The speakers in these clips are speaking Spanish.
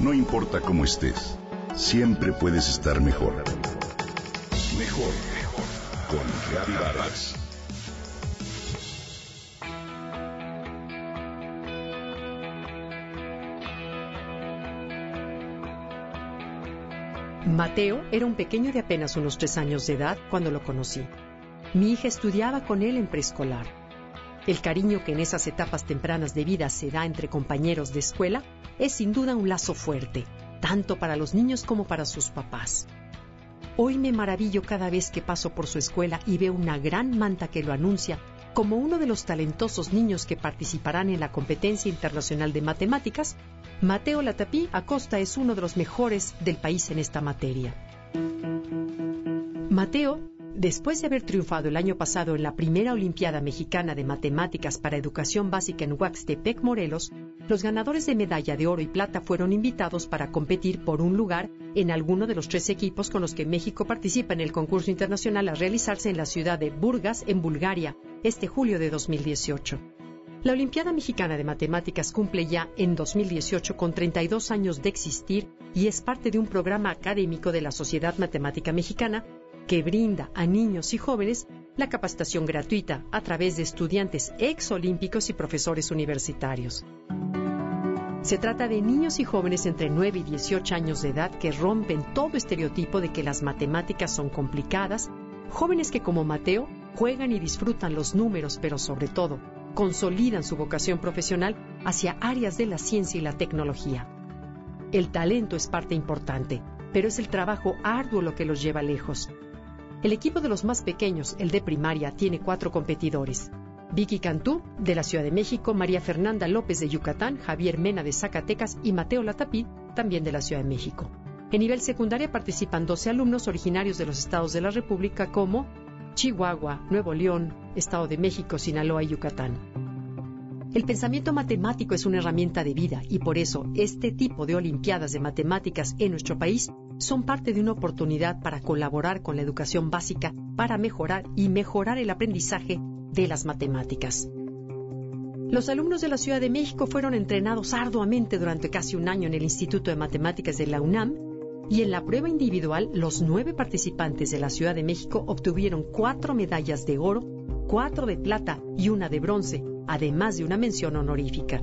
No importa cómo estés, siempre puedes estar mejor. Mejor, mejor. Con Reavivadas. Mateo era un pequeño de apenas unos tres años de edad cuando lo conocí. Mi hija estudiaba con él en preescolar. El cariño que en esas etapas tempranas de vida se da entre compañeros de escuela es sin duda un lazo fuerte, tanto para los niños como para sus papás. Hoy me maravillo cada vez que paso por su escuela y veo una gran manta que lo anuncia como uno de los talentosos niños que participarán en la competencia internacional de matemáticas. Mateo Latapí Acosta es uno de los mejores del país en esta materia. Mateo Después de haber triunfado el año pasado en la primera Olimpiada Mexicana de Matemáticas para Educación Básica en Huaxtepec, Morelos, los ganadores de medalla de oro y plata fueron invitados para competir por un lugar en alguno de los tres equipos con los que México participa en el concurso internacional a realizarse en la ciudad de Burgas, en Bulgaria, este julio de 2018. La Olimpiada Mexicana de Matemáticas cumple ya en 2018 con 32 años de existir y es parte de un programa académico de la Sociedad Matemática Mexicana que brinda a niños y jóvenes la capacitación gratuita a través de estudiantes exolímpicos y profesores universitarios. Se trata de niños y jóvenes entre 9 y 18 años de edad que rompen todo estereotipo de que las matemáticas son complicadas, jóvenes que como Mateo juegan y disfrutan los números, pero sobre todo consolidan su vocación profesional hacia áreas de la ciencia y la tecnología. El talento es parte importante, pero es el trabajo arduo lo que los lleva lejos. El equipo de los más pequeños, el de primaria, tiene cuatro competidores. Vicky Cantú, de la Ciudad de México, María Fernanda López de Yucatán, Javier Mena de Zacatecas y Mateo Latapí, también de la Ciudad de México. En nivel secundaria participan 12 alumnos originarios de los estados de la República como Chihuahua, Nuevo León, Estado de México, Sinaloa y Yucatán. El pensamiento matemático es una herramienta de vida y por eso este tipo de Olimpiadas de Matemáticas en nuestro país son parte de una oportunidad para colaborar con la educación básica para mejorar y mejorar el aprendizaje de las matemáticas. Los alumnos de la Ciudad de México fueron entrenados arduamente durante casi un año en el Instituto de Matemáticas de la UNAM y en la prueba individual los nueve participantes de la Ciudad de México obtuvieron cuatro medallas de oro, cuatro de plata y una de bronce, además de una mención honorífica.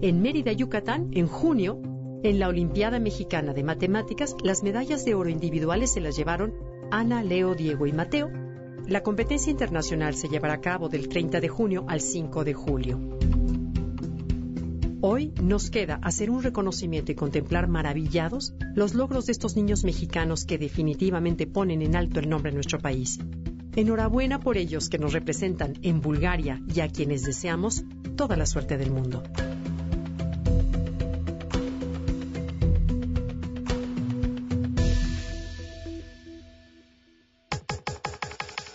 En Mérida, Yucatán, en junio, en la Olimpiada Mexicana de Matemáticas, las medallas de oro individuales se las llevaron Ana, Leo, Diego y Mateo. La competencia internacional se llevará a cabo del 30 de junio al 5 de julio. Hoy nos queda hacer un reconocimiento y contemplar maravillados los logros de estos niños mexicanos que definitivamente ponen en alto el nombre de nuestro país. Enhorabuena por ellos que nos representan en Bulgaria y a quienes deseamos toda la suerte del mundo.